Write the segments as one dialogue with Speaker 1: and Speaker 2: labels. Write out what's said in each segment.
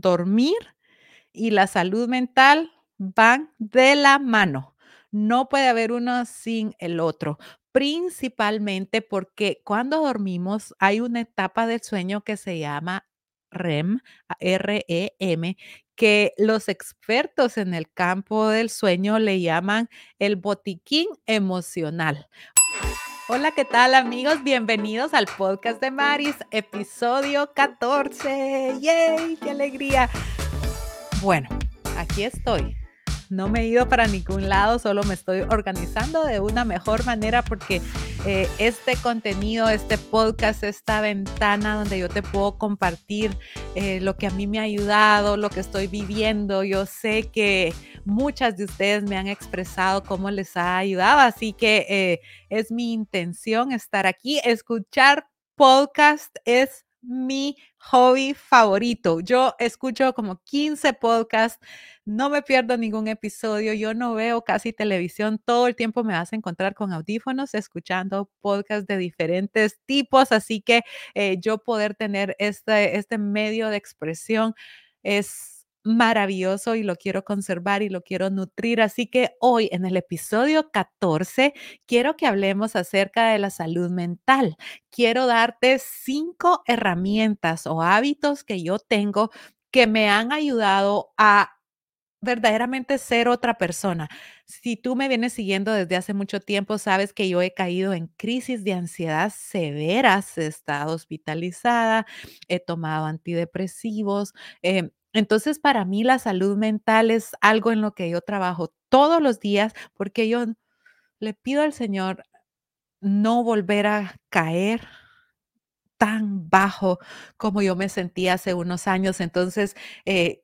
Speaker 1: dormir y la salud mental van de la mano. No puede haber uno sin el otro, principalmente porque cuando dormimos hay una etapa del sueño que se llama REM, R-E-M, que los expertos en el campo del sueño le llaman el botiquín emocional. Hola, ¿qué tal amigos? Bienvenidos al podcast de Maris, episodio 14. ¡Yay! ¡Qué alegría! Bueno, aquí estoy. No me he ido para ningún lado, solo me estoy organizando de una mejor manera porque eh, este contenido, este podcast, esta ventana donde yo te puedo compartir eh, lo que a mí me ha ayudado, lo que estoy viviendo. Yo sé que muchas de ustedes me han expresado cómo les ha ayudado, así que eh, es mi intención estar aquí. Escuchar podcast es mi hobby favorito. Yo escucho como 15 podcasts, no me pierdo ningún episodio, yo no veo casi televisión, todo el tiempo me vas a encontrar con audífonos escuchando podcasts de diferentes tipos, así que eh, yo poder tener este, este medio de expresión es maravilloso y lo quiero conservar y lo quiero nutrir. Así que hoy en el episodio 14 quiero que hablemos acerca de la salud mental quiero darte cinco herramientas o hábitos que yo tengo que me han ayudado a verdaderamente ser otra persona. Si tú me vienes siguiendo desde hace mucho tiempo, sabes que yo he caído en crisis de ansiedad severas, he estado hospitalizada, he tomado antidepresivos. em, entonces, para mí la salud mental es algo en lo que yo trabajo todos los días porque yo le pido al Señor no volver a caer tan bajo como yo me sentía hace unos años. Entonces, eh,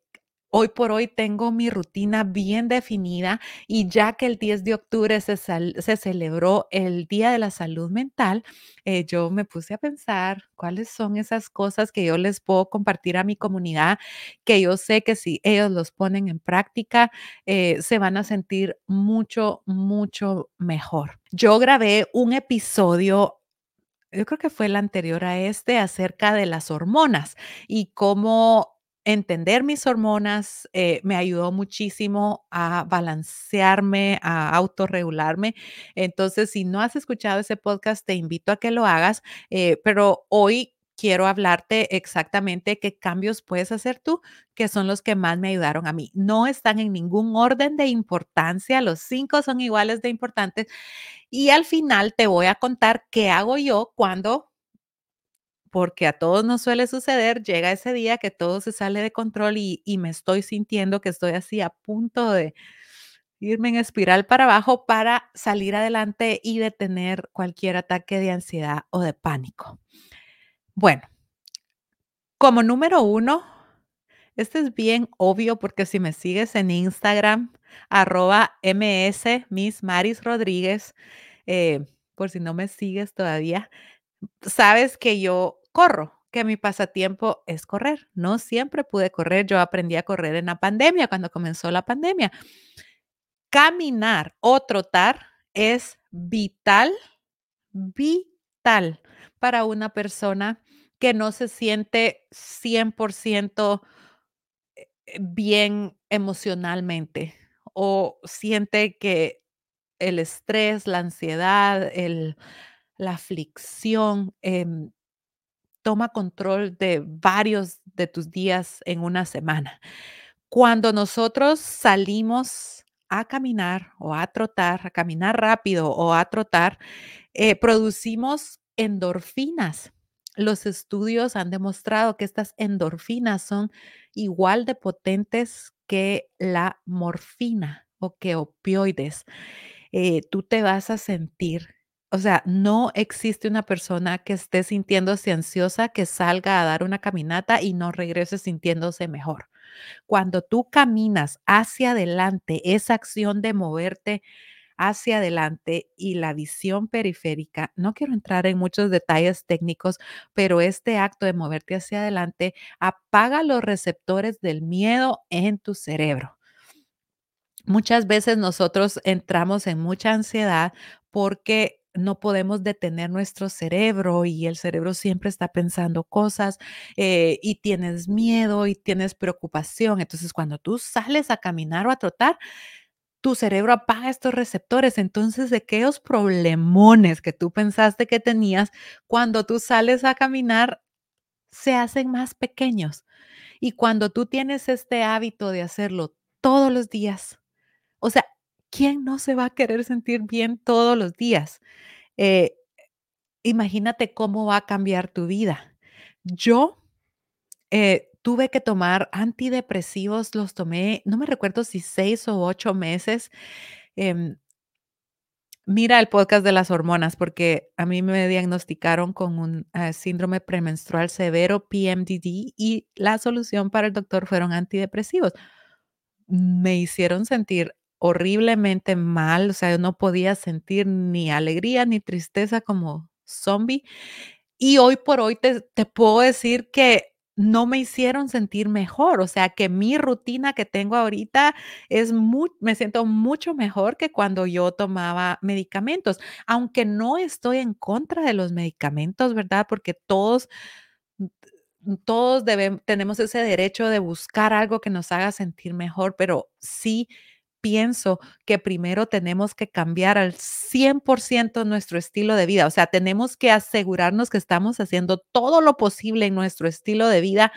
Speaker 1: hoy por hoy tengo mi rutina bien definida y ya que el 10 de octubre se, se celebró el Día de la Salud Mental, eh, yo me puse a pensar cuáles son esas cosas que yo les puedo compartir a mi comunidad, que yo sé que si ellos los ponen en práctica, eh, se van a sentir mucho, mucho mejor. Yo grabé un episodio yo creo que fue el anterior a este, acerca de las hormonas y cómo entender mis hormonas eh, me ayudó muchísimo a balancearme, a autorregularme. Entonces, si no has escuchado ese podcast, te invito a que lo hagas, eh, pero hoy quiero hablarte exactamente qué cambios puedes hacer tú, que son los que más me ayudaron a mí. No están en ningún orden de importancia, los cinco son iguales de importantes y al final te voy a contar qué hago yo cuando, porque a todos nos suele suceder, llega ese día que todo se sale de control y, me estoy sintiendo que estoy así a punto de irme en espiral para abajo para salir adelante y detener cualquier ataque de ansiedad o de pánico. Bueno, como número uno, este es bien obvio porque si me sigues en Instagram, arroba ms, Miss Maris Rodríguez, eh, por si no me sigues todavía, sabes que yo corro, que mi pasatiempo es correr. No siempre pude correr, yo aprendí a correr en la pandemia, cuando comenzó la pandemia. Caminar o trotar es vital, vital para una persona que no se siente 100% eh, bien emocionalmente o siente que el estrés, la ansiedad, el, la aflicción, em, toma control de varios de tus días en una semana. Cuando nosotros salimos a caminar o a trotar, a caminar rápido o a trotar, eh, producimos endorfinas. Los estudios han demostrado que estas endorfinas son igual de potentes que la morfina o que opioides eh, tú te vas a sentir, o sea, no existe una persona que esté sintiéndose ansiosa que salga a dar una caminata y no regrese sintiéndose mejor. Cuando tú caminas hacia adelante, esa acción de moverte hacia adelante y la visión periférica, no quiero entrar en muchos detalles técnicos, pero este acto de moverte hacia adelante apaga los receptores del miedo en tu cerebro. Muchas veces nosotros entramos en mucha ansiedad porque no podemos detener nuestro cerebro y el cerebro siempre está pensando cosas eh, y tienes miedo y tienes preocupación. Entonces, cuando tú sales a caminar o a trotar, tu cerebro apaga estos receptores. Entonces, de aquellos problemones que tú pensaste que tenías, cuando tú sales a caminar, se hacen más pequeños. Y cuando tú tienes este hábito de hacerlo todos los días, o sea, ¿quién no se va a querer sentir bien todos los días? Eh, imagínate cómo va a cambiar tu vida. Yo eh, tuve que tomar antidepresivos, los tomé, no me recuerdo si seis o ocho meses. Em, mira el podcast de las hormonas, porque a mí me diagnosticaron con un eh, síndrome premenstrual severo, PMDD, y la solución para el doctor fueron antidepresivos. Me hicieron sentir horriblemente mal, o sea, no podía sentir ni alegría ni tristeza como zombie. Y hoy por hoy te, te puedo decir que no me hicieron sentir mejor, o sea, que mi rutina que tengo ahorita es muy, me siento mucho mejor que cuando yo tomaba medicamentos, aunque no estoy en contra de los medicamentos, ¿verdad? Porque todos todos debemos, tenemos ese derecho de buscar algo que nos haga sentir mejor, pero sí pienso que primero tenemos que cambiar al 100% nuestro estilo de vida. O sea, tenemos que asegurarnos que estamos haciendo todo lo posible en nuestro estilo de vida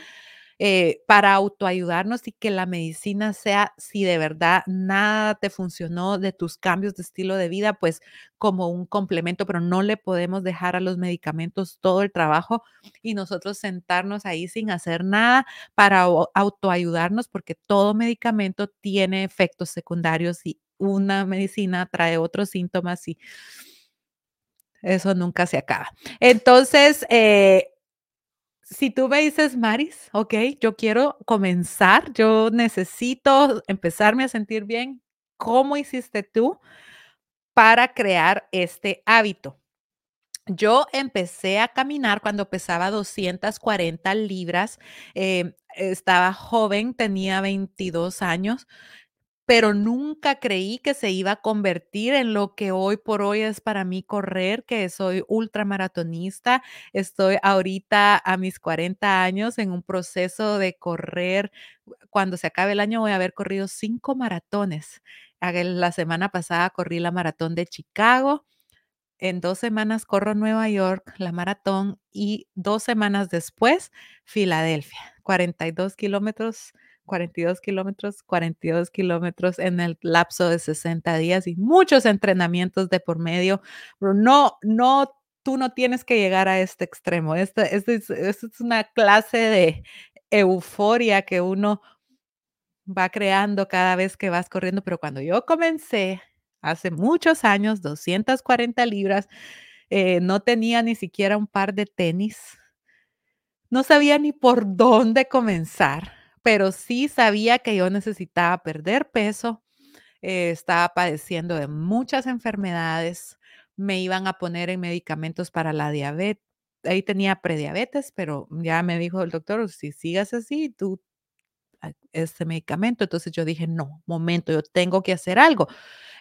Speaker 1: eh, para autoayudarnos y que la medicina sea, si de verdad nada te funcionó de tus cambios de estilo de vida, pues como un complemento, pero no le podemos dejar a los medicamentos todo el trabajo y nosotros sentarnos ahí sin hacer nada para autoayudarnos, porque todo medicamento tiene efectos secundarios y una medicina trae otros síntomas y eso nunca se acaba. Entonces, eh, si tú me dices, Maris, ok, yo quiero comenzar, yo necesito empezarme a sentir bien, ¿cómo hiciste tú para crear este hábito? Yo empecé a caminar cuando pesaba 240 libras, eh, estaba joven, tenía 22 años pero nunca creí que se iba a convertir en lo que hoy por hoy es para mí correr, que soy ultramaratonista. Estoy ahorita a mis 40 años en un proceso de correr. Cuando se acabe el año voy a haber corrido cinco maratones. La semana pasada corrí la maratón de Chicago. En dos semanas corro Nueva York, la maratón, y dos semanas después, Filadelfia, 42 kilómetros 42 kilómetros, 42 kilómetros en el lapso de 60 días y muchos entrenamientos de por medio. Pero no, no, tú no tienes que llegar a este extremo. Esta, es, es una clase de euforia que uno va creando cada vez que vas corriendo. Pero cuando yo comencé hace muchos años, 240 libras, eh, no tenía ni siquiera un par de tenis. No sabía ni por dónde comenzar pero sí sabía que yo necesitaba perder peso, eh, estaba padeciendo de muchas enfermedades, me iban a poner en medicamentos para la diabetes, ahí tenía prediabetes, pero ya me dijo el doctor, si sigas así, tú este medicamento. Entonces yo dije, no, momento, yo tengo que hacer algo.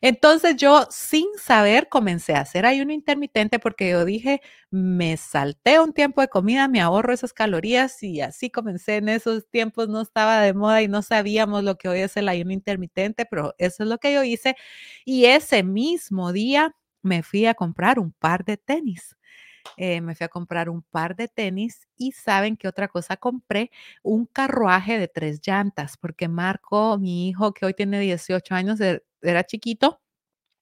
Speaker 1: Entonces yo sin saber comencé a hacer ayuno intermitente porque yo dije, me salté un tiempo de comida, me ahorro esas calorías y así comencé en esos tiempos, no estaba de moda y no sabíamos lo que hoy es el ayuno intermitente, pero eso es lo que yo hice. Y ese mismo día me fui a comprar un par de tenis. Eh, me fui a comprar un par de tenis y saben qué otra cosa compré, un carruaje de tres llantas, porque Marco, mi hijo que hoy tiene 18 años, e, era chiquito.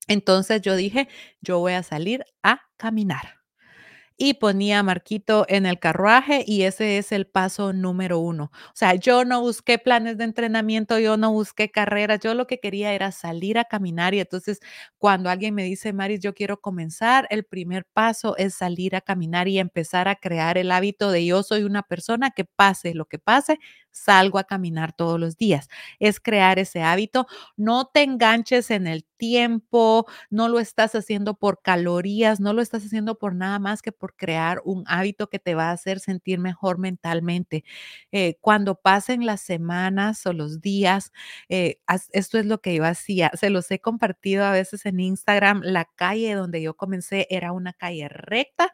Speaker 1: Entonces yo dije, yo voy a salir a caminar y ponía Marquito en el carruaje y ese es el paso número uno. O sea, yo no busqué planes de entrenamiento, yo no busqué carreras, yo lo que quería era salir a caminar y entonces cuando alguien me dice, Maris, yo quiero comenzar, el primer paso es salir a caminar y empezar a crear el hábito de yo soy una persona que pase lo que pase, salgo a caminar todos los días. Es crear ese hábito. No te enganches en el tiempo, no lo estás haciendo por calorías, no lo estás haciendo por nada más que por crear un hábito que te va a hacer sentir mejor mentalmente. Eh, cuando pasen las semanas o los días, eh, esto es lo que yo hacía. Se los he compartido a veces en Instagram. La calle donde yo comencé era una calle recta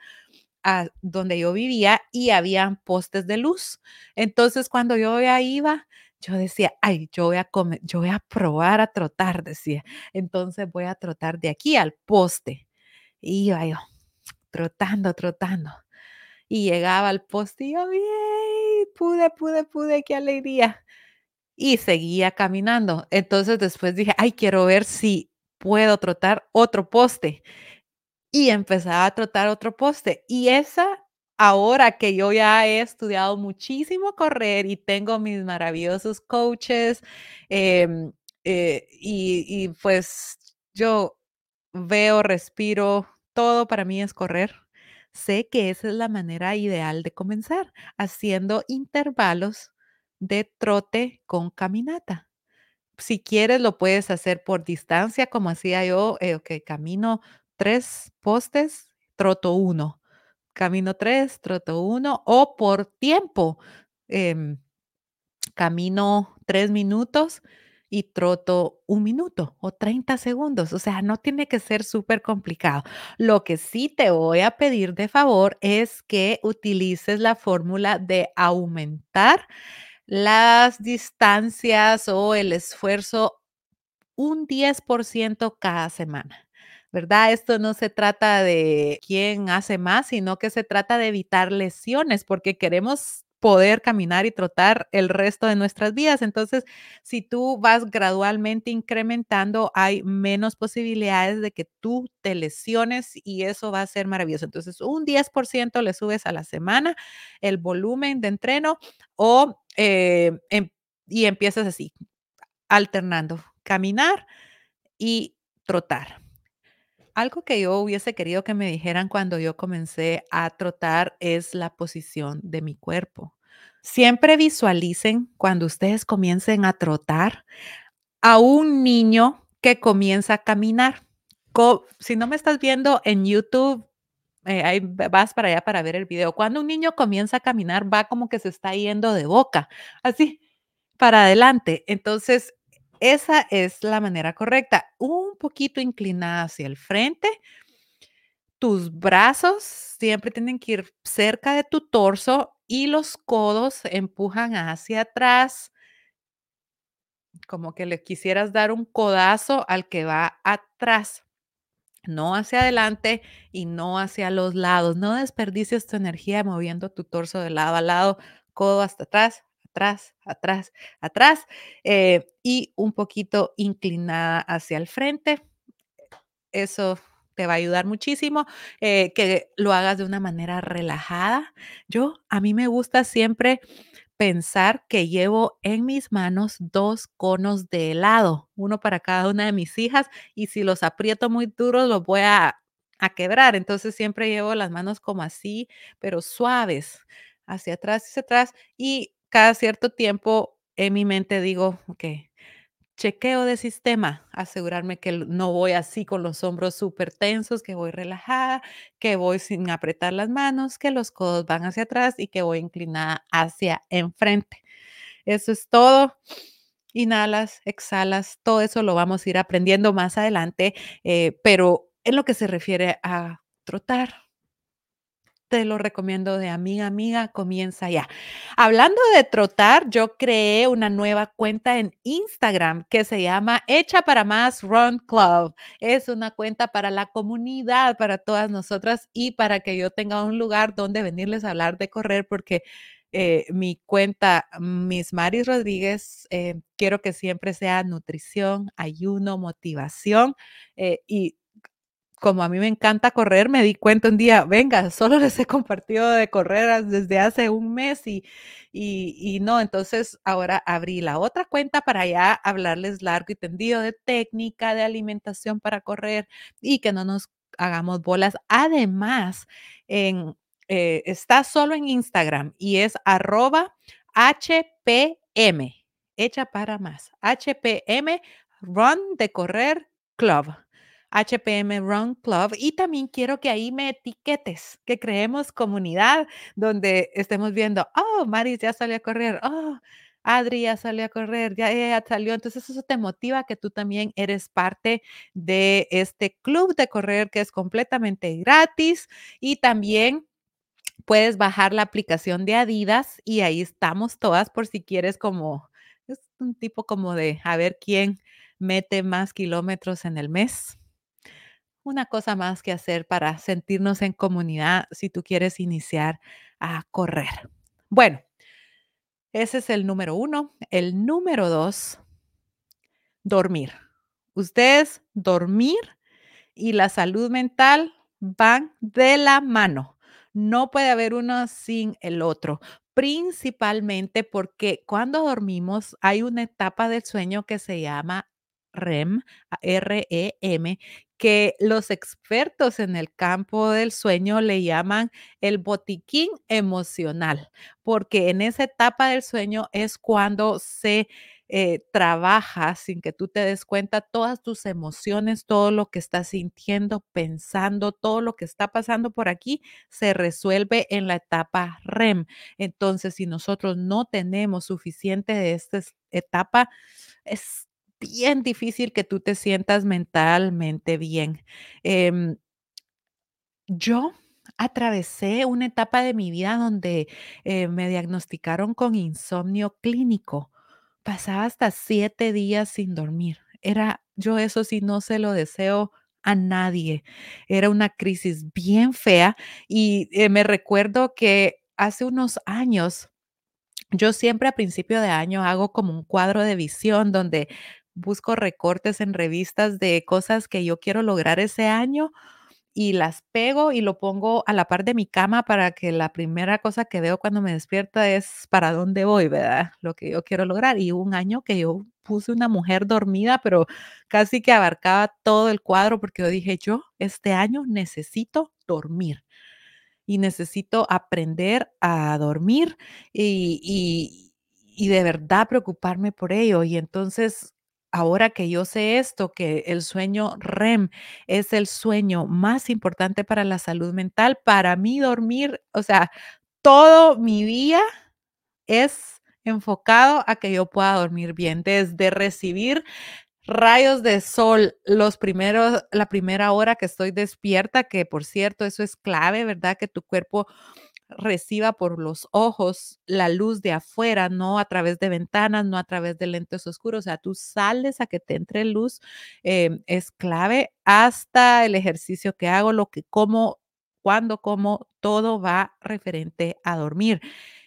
Speaker 1: a donde yo vivía y habían postes de luz. Entonces, cuando yo ya iba, yo decía, ay, yo voy a comer, yo voy a probar a trotar, decía. Entonces voy a trotar de aquí al poste. Y iba yo trotando, trotando. Y llegaba al poste y yo, pude, pude, pude, qué alegría. Y seguía caminando. Entonces después dije, ay, quiero ver si puedo trotar otro poste y empezaba a trotar otro poste. Y esa, ahora que yo ya he estudiado muchísimo correr y tengo mis maravillosos coaches, em, eh, y, y pues yo veo, respiro, todo para mí es correr. Sé que esa es la manera ideal de comenzar, haciendo intervalos de trote con caminata. Si quieres, lo puedes hacer por distancia, como hacía yo, eh, que camino tres postes, troto uno, camino tres, troto uno, o por tiempo, em, camino tres minutos y troto un minuto o 30 segundos. O sea, no tiene que ser súper complicado. Lo que sí te voy a pedir de favor es que utilices la fórmula de aumentar las distancias o el esfuerzo un 10% cada semana. ¿Verdad? Esto no se trata de quién hace más, sino que se trata de evitar lesiones, porque queremos poder caminar y trotar el resto de nuestras vidas. Entonces, si tú vas gradualmente incrementando, hay menos posibilidades de que tú te lesiones y eso va a ser maravilloso. Entonces, un 10% le subes a la semana el volumen de entreno o eh, em, y empiezas así, alternando, caminar y trotar. Algo que yo hubiese querido que me dijeran cuando yo comencé a trotar es la posición de mi cuerpo. Siempre visualicen cuando ustedes comiencen a trotar a un niño que comienza a caminar. si no me estás viendo en YouTube, eh, vas para allá para ver el video. Cuando un niño comienza a caminar, va como que se está yendo de boca, así, para adelante. Entonces, esa es la manera correcta. Un poquito inclinada hacia el frente. Tus brazos siempre tienen que ir cerca de tu torso y los codos empujan hacia atrás. Como que le quisieras dar un codazo al que va atrás no hacia adelante y no hacia los lados. No desperdicies tu energía moviendo tu torso de lado a lado, codo hasta atrás, atrás, atrás, atrás eh, y un poquito inclinada hacia el frente. Eso te va a ayudar muchísimo, eh, que lo hagas de una manera relajada. Yo, a mí me gusta siempre pensar que llevo en mis manos dos conos de helado, uno para cada una de mis hijas, y si los aprieto muy duros los voy a, quebrar. Entonces siempre llevo las manos como así, pero suaves, hacia atrás, hacia atrás, y cada cierto tiempo en mi mente digo, ok, chequeo de sistema, asegurarme que no voy así con los hombros súper tensos, que voy relajada, que voy sin apretar las manos, que los codos van hacia atrás y que voy inclinada hacia enfrente. Eso es todo. Inhalas, exhalas, todo eso lo vamos a ir aprendiendo más adelante, eh, pero en lo que se refiere a trotar, te lo recomiendo de amiga, amiga, comienza ya. Hablando de trotar, yo creé una nueva cuenta en Instagram que se llama Hecha para Más Run Club. Es una cuenta para la comunidad, para todas nosotras y para que yo tenga un lugar donde venirles a hablar de correr porque eh, mi cuenta, Miss Maris Rodríguez, eh, quiero que siempre sea nutrición, ayuno, motivación eh, y como a mí me encanta correr, me di cuenta un día, venga, solo les he compartido de correr desde hace un mes y, y, no, entonces ahora abrí la otra cuenta para ya hablarles largo y tendido de técnica, de alimentación para correr y que no nos hagamos bolas. Además, eh, está solo en Instagram y es arroba HPM, hecha para más. HPM Run de correr club. HPM Run Club. Y también quiero que ahí me etiquetes, que creemos comunidad donde estemos viendo, oh, Maris ya salió a correr, oh, Adri ya salió a correr, ya ella salió. Entonces eso te motiva que tú también eres parte de este club de correr que es completamente gratis y también puedes bajar la aplicación de Adidas y ahí estamos todas por si quieres como, es un tipo como de a ver quién mete más kilómetros en el mes. Una cosa más que hacer para sentirnos en comunidad si tú quieres iniciar a correr. Bueno, ese es el número uno. El número dos, dormir. Ustedes dormir y la salud mental van de la mano. No puede haber uno sin el otro, principalmente porque cuando dormimos hay una etapa del sueño que se llama REM, R-E-M, que los expertos en el campo del sueño le llaman el botiquín emocional, porque en esa etapa del sueño es cuando se eh, trabaja sin que tú te des cuenta todas tus emociones, todo lo que estás sintiendo, pensando, todo lo que está pasando por aquí, se resuelve en la etapa REM. Entonces, si nosotros no tenemos suficiente de esta etapa, es bien difícil que tú te sientas mentalmente bien. Em, yo atravesé una etapa de mi vida donde eh, me diagnosticaron con insomnio clínico. Pasaba hasta siete días sin dormir. Era, yo eso sí no se lo deseo a nadie. Era una crisis bien fea y eh, me recuerdo que hace unos años, yo siempre a principio de año hago como un cuadro de visión donde busco recortes en revistas de cosas que yo quiero lograr ese año y las pego y lo pongo a la par de mi cama para que la primera cosa que veo cuando me despierta es para dónde voy, ¿verdad? Lo que yo quiero lograr. Y un año que yo puse una mujer dormida, pero casi que abarcaba todo el cuadro porque yo dije, yo este año necesito dormir y necesito aprender a dormir y, y, y de verdad preocuparme por ello. Y entonces ahora que yo sé esto, que el sueño REM es el sueño más importante para la salud mental, para mí dormir, o sea, todo mi día es enfocado a que yo pueda dormir bien, desde recibir rayos de sol los primeros la primera hora que estoy despierta, que por cierto, eso es clave, ¿verdad? Que tu cuerpo reciba por los ojos la luz de afuera, no a través de ventanas, no a través de lentes oscuros. O sea, tú sales a que te entre luz, em, es clave hasta el ejercicio que hago, lo que como, cuando como, todo va referente a dormir.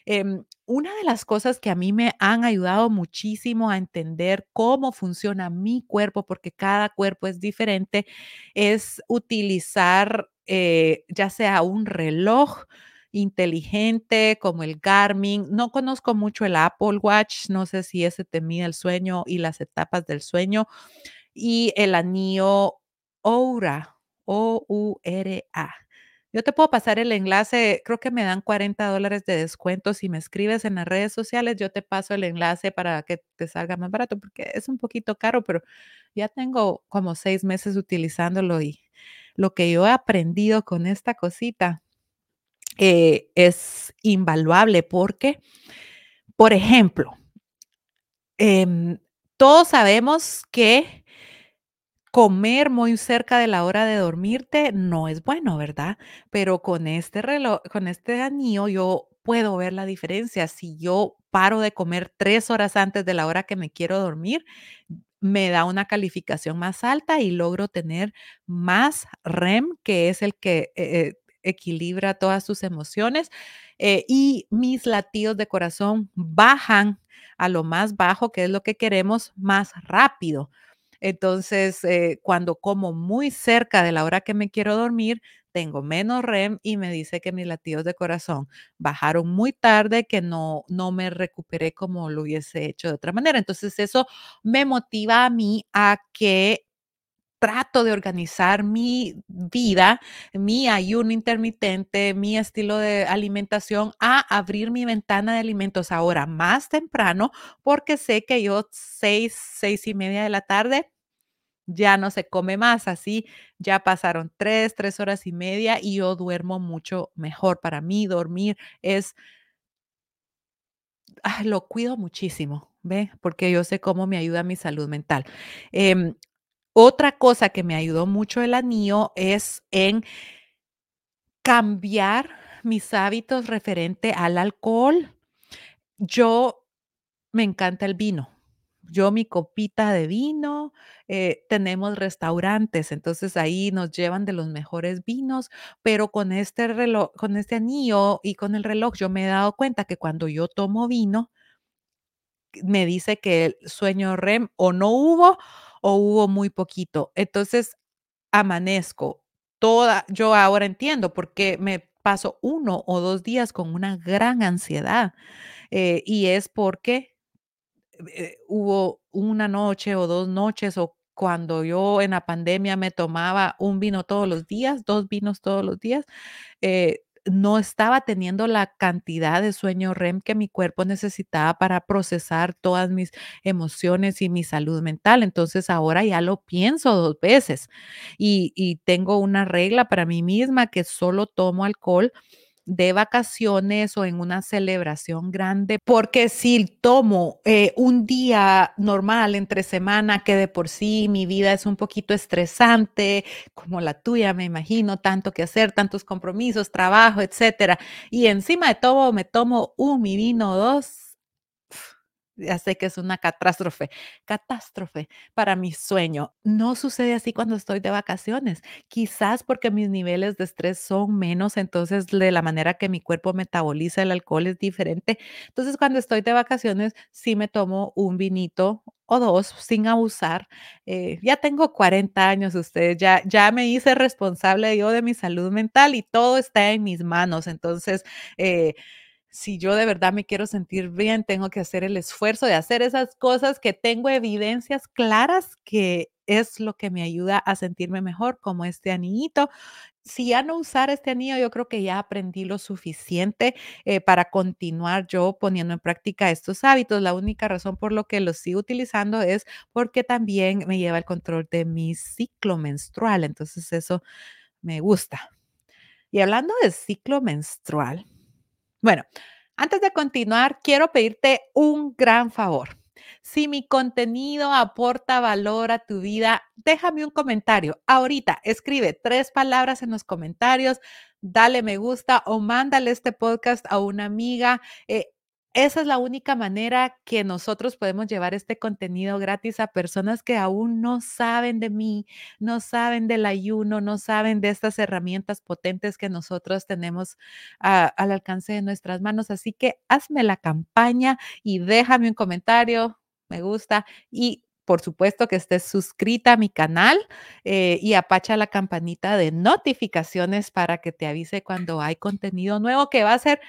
Speaker 1: Em, una de las cosas que a mí me han ayudado muchísimo a entender cómo funciona mi cuerpo, porque cada cuerpo es diferente, es utilizar eh, ya sea un reloj, inteligente como el Garmin. No conozco mucho el Apple Watch, no sé si ese te mide el sueño y las etapas del sueño. Y el anillo Oura, O-U-R-A. Yo te puedo pasar el enlace, creo que me dan 40 dólares de descuento. Si me escribes en las redes sociales, yo te paso el enlace para que te salga más barato, porque es un poquito caro, pero ya tengo como seis meses utilizándolo y lo que yo he aprendido con esta cosita eh, es invaluable porque, por ejemplo, em, todos sabemos que comer muy cerca de la hora de dormirte no es bueno, ¿verdad? Pero con este reloj, con este anillo, yo puedo ver la diferencia. Si yo paro de comer tres horas antes de la hora que me quiero dormir, me da una calificación más alta y logro tener más REM, que es el que eh, eh, equilibra todas tus emociones eh, y mis latidos de corazón bajan a lo más bajo, que es lo que queremos, más rápido. Entonces, eh, cuando como muy cerca de la hora que me quiero dormir, tengo menos REM y me dice que mis latidos de corazón bajaron muy tarde, que no, no me recuperé como lo hubiese hecho de otra manera. Entonces, eso me motiva a mí a que trato de organizar mi vida, mi ayuno intermitente, mi estilo de alimentación a abrir mi ventana de alimentos ahora más temprano porque sé que yo seis, seis y media de la tarde ya no se come más. Así ya pasaron tres, tres horas y media y yo duermo mucho mejor. Para mí dormir es, ah, lo cuido muchísimo, ¿ve? Porque yo sé cómo me ayuda mi salud mental. Em, otra cosa que me ayudó mucho el anillo es en cambiar mis hábitos referente al alcohol. Yo me encanta el vino. Yo mi copita de vino, eh, tenemos restaurantes, entonces ahí nos llevan de los mejores vinos, pero con este reloj, con este anillo y con el reloj, yo me he dado cuenta que cuando yo tomo vino, me dice que el sueño REM o no hubo o hubo muy poquito. Entonces amanezco toda, yo ahora entiendo por qué me paso uno o dos días con una gran ansiedad eh, y es porque eh, hubo una noche o 2 noches, o cuando yo en la pandemia me tomaba un vino todos los días, 2 vinos todos los días, eh, no estaba teniendo la cantidad de sueño REM que mi cuerpo necesitaba para procesar todas mis emociones y mi salud mental. Entonces, ahora ya lo pienso 2 veces, y y tengo una regla para mí misma que solo tomo alcohol de vacaciones o en una celebración grande, porque si tomo eh, un día normal entre semana, que de por sí mi vida es un poquito estresante, como la tuya, me imagino, tanto que hacer, tantos compromisos, trabajo, etcétera, y encima de todo me tomo un mi vino dos, ya sé que es una catástrofe, catástrofe para mi sueño. No sucede así cuando estoy de vacaciones. Quizás porque mis niveles de estrés son menos, entonces de la manera que mi cuerpo metaboliza el alcohol es diferente. Entonces, cuando estoy de vacaciones, sí me tomo un vinito o dos sin abusar. Eh, ya tengo 40 años, ustedes, ya, ya me hice responsable yo de mi salud mental y todo está en mis manos. Entonces, eh, si yo de verdad me quiero sentir bien, tengo que hacer el esfuerzo de hacer esas cosas que tengo evidencias claras que es lo que me ayuda a sentirme mejor, como este anillito. Si ya no usar este anillo, yo creo que ya aprendí lo suficiente eh, para continuar yo poniendo en práctica estos hábitos. La única razón por lo que los sigo utilizando es porque también me lleva el control de mi ciclo menstrual. Entonces eso me gusta. Y hablando de ciclo menstrual, bueno, antes de continuar, quiero pedirte un gran favor. Si mi contenido aporta valor a tu vida, déjame un comentario. Ahorita escribe tres palabras en los comentarios, dale me gusta o mándale este podcast a una amiga. Eh, esa es la única manera que nosotros podemos llevar este contenido gratis a personas que aún no saben de mí, no saben del ayuno, no saben de estas herramientas potentes que nosotros tenemos al alcance de nuestras manos. Así que hazme la campaña y déjame un comentario, me gusta y por supuesto que estés suscrita a mi canal eh, y apacha la campanita de notificaciones para que te avise cuando hay contenido nuevo que va a ser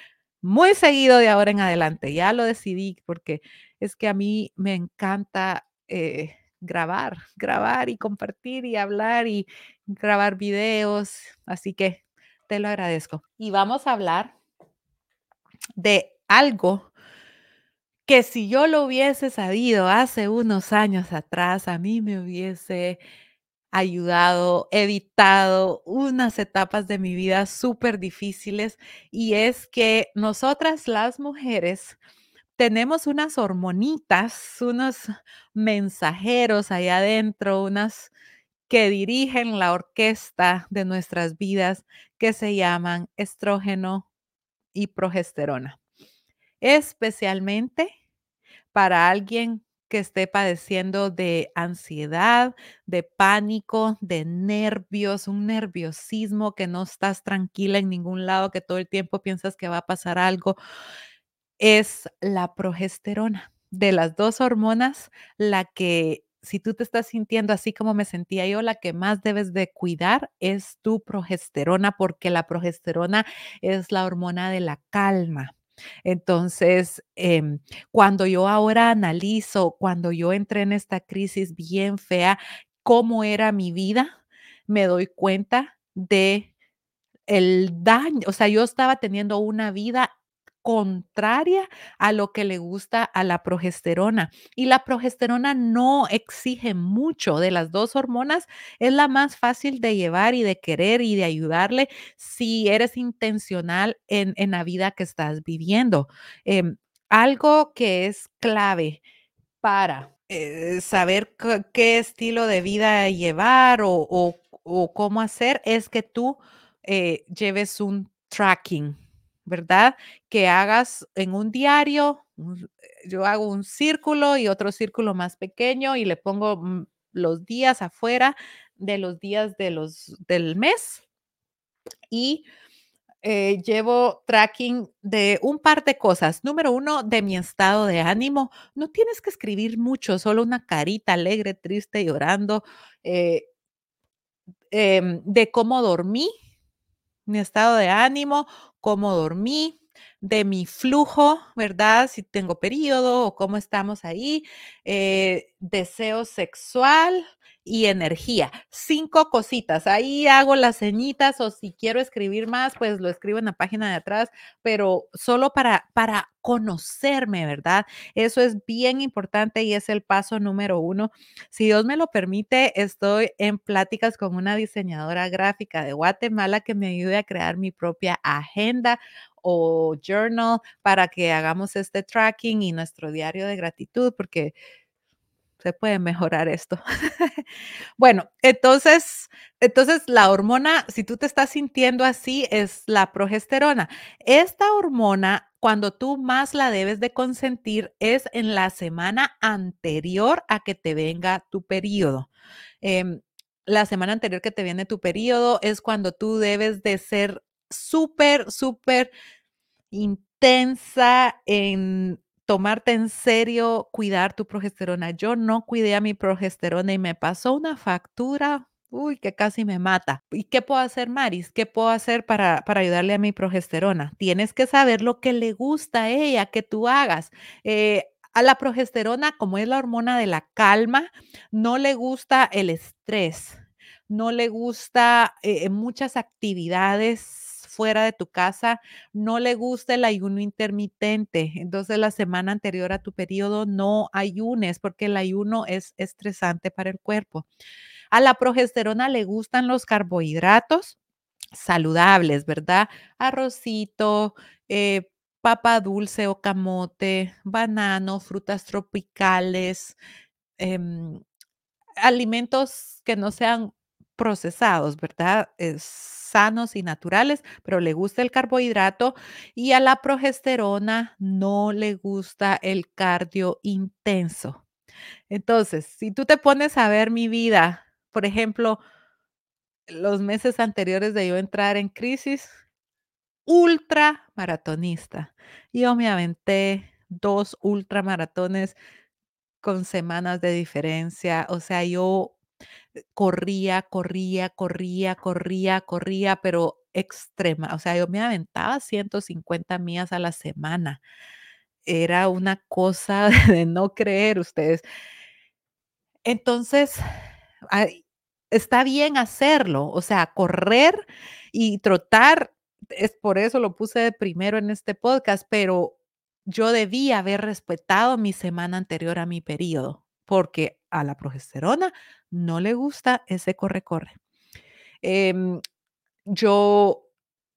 Speaker 1: muy seguido de ahora en adelante, ya lo decidí, porque es que a mí me encanta, eh, grabar, grabar y compartir y hablar y grabar videos, así que te lo agradezco. Y vamos a hablar de algo que si yo lo hubiese sabido hace unos años atrás, a mí me hubiese ayudado, evitado unas etapas de mi vida súper difíciles, y es que nosotras las mujeres tenemos unas hormonitas, unos mensajeros allá adentro, unas que dirigen la orquesta de nuestras vidas que se llaman estrógeno y progesterona. Especialmente para alguien que esté padeciendo de ansiedad, de pánico, de nervios, un nerviosismo que no estás tranquila en ningún lado, que todo el tiempo piensas que va a pasar algo, es la progesterona. De las 2 hormonas, la que, si tú te estás sintiendo así como me sentía yo, la que más debes de cuidar es tu progesterona, porque la progesterona es la hormona de la calma. Entonces, em, cuando yo ahora analizo, cuando yo entré en esta crisis bien fea, cómo era mi vida, me doy cuenta de el daño, o sea, yo estaba teniendo una vida contraria a lo que le gusta a la progesterona. Y la progesterona no exige mucho de las dos hormonas, es la más fácil de llevar y de querer y de ayudarle si eres intencional en, en la vida que estás viviendo. Em, algo que es clave para eh, saber qué estilo de vida llevar o, o- o cómo hacer es que tú eh, lleves un tracking, ¿verdad? Que hagas en un diario, eh, yo hago un círculo y otro círculo más pequeño y le pongo mm, los días afuera de los días de los, del mes y eh, llevo tracking de un par de cosas. Número uno, de mi estado de ánimo. No tienes que escribir mucho, solo una carita alegre, triste, llorando, eh, em, de cómo dormí, mi estado de ánimo, cómo dormí, de mi flujo, ¿verdad? Si tengo periodo o cómo estamos ahí, eh, deseo sexual y energía. Cinco cositas. Ahí hago las ceñitas o si quiero escribir más, pues lo escribo en la página de atrás, pero solo para, para conocerme, ¿verdad? Eso es bien importante y es el paso número uno. Si Dios me lo permite, estoy en pláticas con una diseñadora gráfica de Guatemala que me ayude a crear mi propia agenda o journal para que hagamos este tracking y nuestro diario de gratitud, porque se puede mejorar esto. Bueno, entonces, entonces la hormona, si tú te estás sintiendo así, es la progesterona. Esta hormona, cuando tú más la debes de consentir, es en la semana anterior a que te venga tu periodo. Em, la semana anterior que te viene tu periodo es cuando tú debes de ser súper, súper intensa en tomarte en serio, cuidar tu progesterona. Yo no cuidé a mi progesterona y me pasó una factura, uy, que casi me mata. ¿Y qué puedo hacer, Maris? ¿Qué puedo hacer para, para ayudarle a mi progesterona? Tienes que saber lo que le gusta a ella que tú hagas. Eh, a la progesterona, como es la hormona de la calma, no le gusta el estrés, no le gusta eh, muchas actividades fuera de tu casa no le gusta el ayuno intermitente. Entonces, la semana anterior a tu periodo no ayunes porque el ayuno es estresante para el cuerpo. A la progesterona le gustan los carbohidratos saludables, ¿verdad? Arrocito, eh, papa dulce o camote, banano, frutas tropicales, em, alimentos que no sean procesados, ¿verdad? Sanos y naturales, pero le gusta el carbohidrato y a la progesterona no le gusta el cardio intenso. Entonces, si tú te pones a ver mi vida, por ejemplo, los meses anteriores de yo entrar en crisis, ultra maratonista. Yo me aventé dos ultramaratones con semanas de diferencia. O sea, yo corría, corría, corría, corría, corría, pero extrema. O sea, yo me aventaba 150 millas a la semana. Era una cosa de no creer ustedes. Entonces, está bien hacerlo, o sea, correr y trotar, es por eso lo puse de primero en este podcast, pero yo debí haber respetado mi semana anterior a mi periodo, porque a la progesterona no le gusta ese corre-corre. Em, yo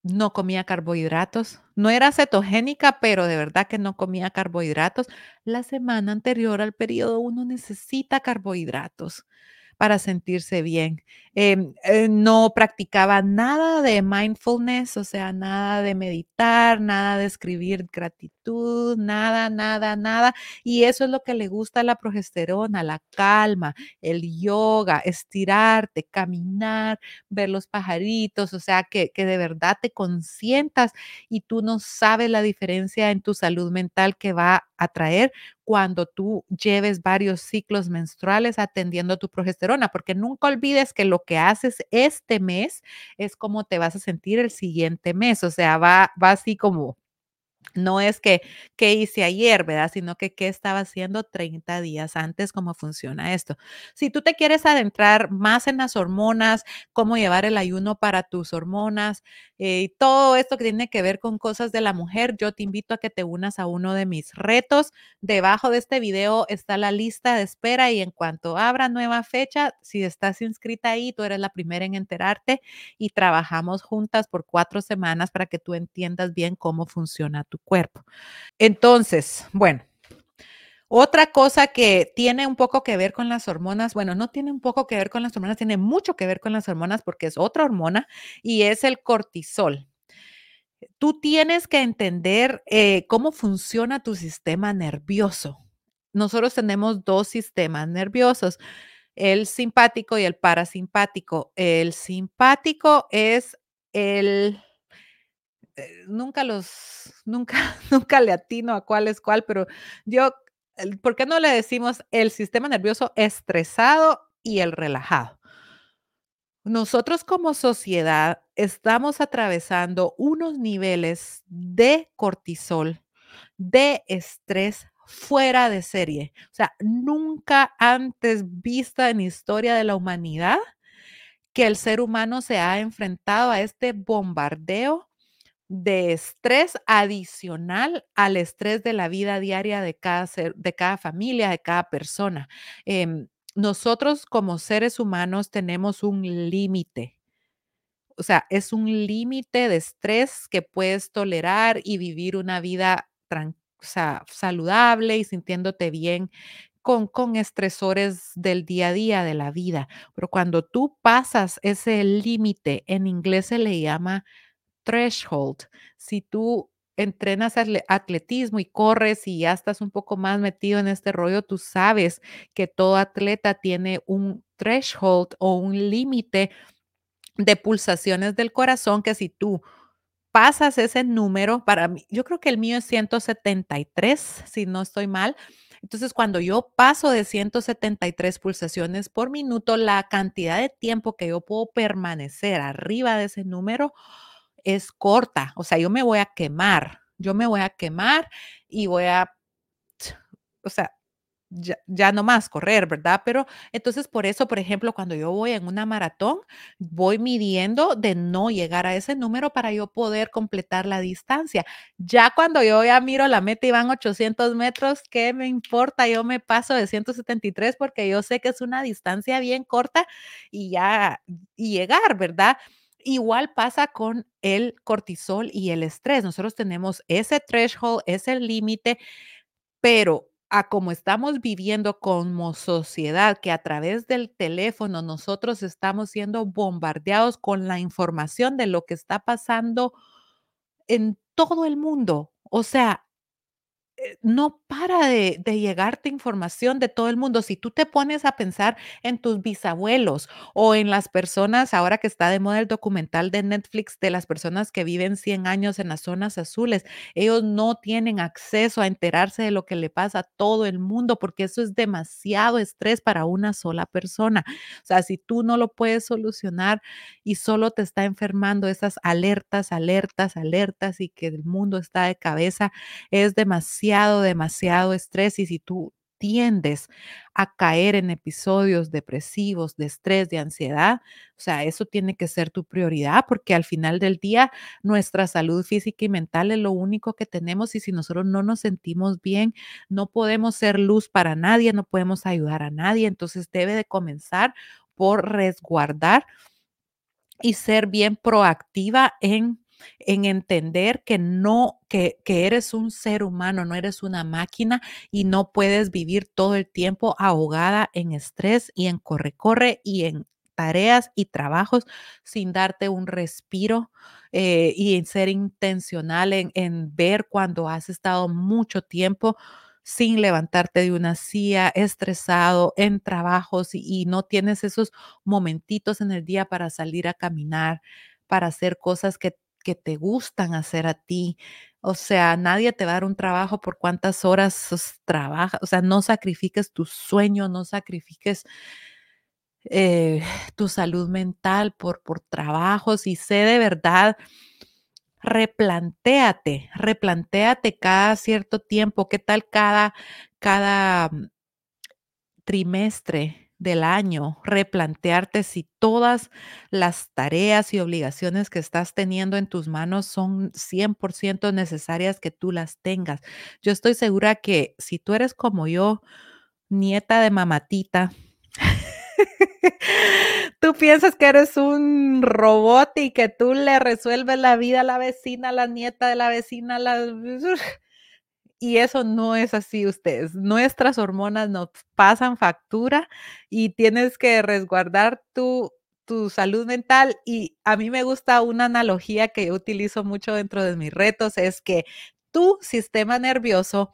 Speaker 1: no comía carbohidratos, no era cetogénica, pero de verdad que no comía carbohidratos. La semana anterior al periodo uno necesita carbohidratos para sentirse bien. Em, eh, no practicaba nada de mindfulness, o sea, nada de meditar, nada de escribir gratitud, nada, nada, nada. Y eso es lo que le gusta a la progesterona, la calma, el yoga, estirarte, caminar, ver los pajaritos, o sea, que, que de verdad te consientas y tú no sabes la diferencia en tu salud mental que va a traer cuando tú lleves varios ciclos menstruales atendiendo tu progesterona, porque nunca olvides que lo que haces este mes es cómo te vas a sentir el siguiente mes, o sea, va, va así como No es que, ¿qué hice ayer, verdad? Sino que, ¿qué estaba haciendo 30 días antes? ¿Cómo funciona esto? Si tú te quieres adentrar más en las hormonas, cómo llevar el ayuno para tus hormonas, eh, y todo esto que tiene que ver con cosas de la mujer, yo te invito a que te unas a uno de mis retos. Debajo de este video está la lista de espera y en cuanto abra nueva fecha, si estás inscrita ahí, tú eres la primera en enterarte y trabajamos juntas por cuatro semanas para que tú entiendas bien cómo funciona tu cuerpo. Entonces, bueno, otra cosa que tiene un poco que ver con las hormonas, bueno, no tiene un poco que ver con las hormonas, tiene mucho que ver con las hormonas porque es otra hormona y es el cortisol. Tú tienes que entender eh, cómo funciona tu sistema nervioso. Nosotros tenemos dos sistemas nerviosos, el simpático y el parasimpático. El simpático es el eh, nunca los, nunca, nunca le atino a cuál es cuál, pero yo, ¿por qué no le decimos el sistema nervioso estresado y el relajado? Nosotros como sociedad estamos atravesando unos niveles de cortisol, de estrés fuera de serie. O sea, nunca antes vista en historia de la humanidad que el ser humano se ha enfrentado a este bombardeo de estrés adicional al estrés de la vida diaria de cada, de cada familia, de cada persona. Em, nosotros como seres humanos tenemos un límite. O sea, es un límite de estrés que puedes tolerar y vivir una vida saludable y sintiéndote bien con, con estresores del día a día de la vida. Pero cuando tú pasas ese límite, en inglés se le llama threshold. Si tú entrenas atletismo y corres y ya estás un poco más metido en este rollo, tú sabes que todo atleta tiene un threshold o un límite de pulsaciones del corazón que si tú pasas ese número, para mí, yo creo que el mío es 173, si no estoy mal. Entonces, cuando yo paso de 173 pulsaciones por minuto, la cantidad de tiempo que yo puedo permanecer arriba de ese número, es corta, o sea, yo me voy a quemar, yo me voy a quemar y voy a, o sea, ya, no más correr, ¿verdad? Pero entonces por eso, por ejemplo, cuando yo voy en una maratón, voy midiendo de no llegar a ese número para yo poder completar la distancia. Ya cuando yo ya miro la meta y van 800 metros, ¿qué me importa? Yo me paso de 173 porque yo sé que es una distancia bien corta y ya, llegar, ¿verdad? Igual pasa con el cortisol y el estrés. Nosotros tenemos ese threshold, ese límite, pero a como estamos viviendo como sociedad, que a través del teléfono nosotros estamos siendo bombardeados con la información de lo que está pasando en todo el mundo. O sea, no para de, de, llegarte información de todo el mundo. Si tú te pones a pensar en tus bisabuelos o en las personas, ahora que está de moda el documental de Netflix de las personas que viven 100 años en las zonas azules, ellos no tienen acceso a enterarse de lo que le pasa a todo el mundo porque eso es demasiado estrés para una sola persona. O sea, si tú no lo puedes solucionar y solo te está enfermando esas alertas, alertas, alertas y que el mundo está de cabeza, es demasiado demasiado, estrés y si tú tiendes a caer en episodios depresivos, de estrés, de ansiedad, o sea, eso tiene que ser tu prioridad porque al final del día nuestra salud física y mental es lo único que tenemos y si nosotros no nos sentimos bien, no podemos ser luz para nadie, no podemos ayudar a nadie, entonces debe de comenzar por resguardar y ser bien proactiva en en entender que no, que, que eres un ser humano, no eres una máquina y no puedes vivir todo el tiempo ahogada en estrés y en corre-corre y en tareas y trabajos sin darte un respiro eh, y en ser intencional en, en ver cuando has estado mucho tiempo sin levantarte de una silla, estresado en trabajos y, y, no tienes esos momentitos en el día para salir a caminar, para hacer cosas que que te gustan hacer a ti. O sea, nadie te va a dar un trabajo por cuántas horas trabajas. O sea, no sacrifiques tu sueño, no sacrifiques eh, tu salud mental por, por trabajos y sé de verdad replantéate, replantéate cada cierto tiempo, qué tal cada cada mm, trimestre del año, replantearte si todas las tareas y obligaciones que estás teniendo en tus manos son 100% necesarias que tú las tengas. Yo estoy segura que si tú eres como yo, nieta de mamatita, tú piensas que eres un robot y que tú le resuelves la vida a la vecina, a la nieta de la vecina, la y eso no es así, ustedes. Nuestras hormonas nos pasan factura y tienes que resguardar tu, tu salud mental. Y a mí me gusta una analogía que yo utilizo mucho dentro de mis retos, es que tu sistema nervioso,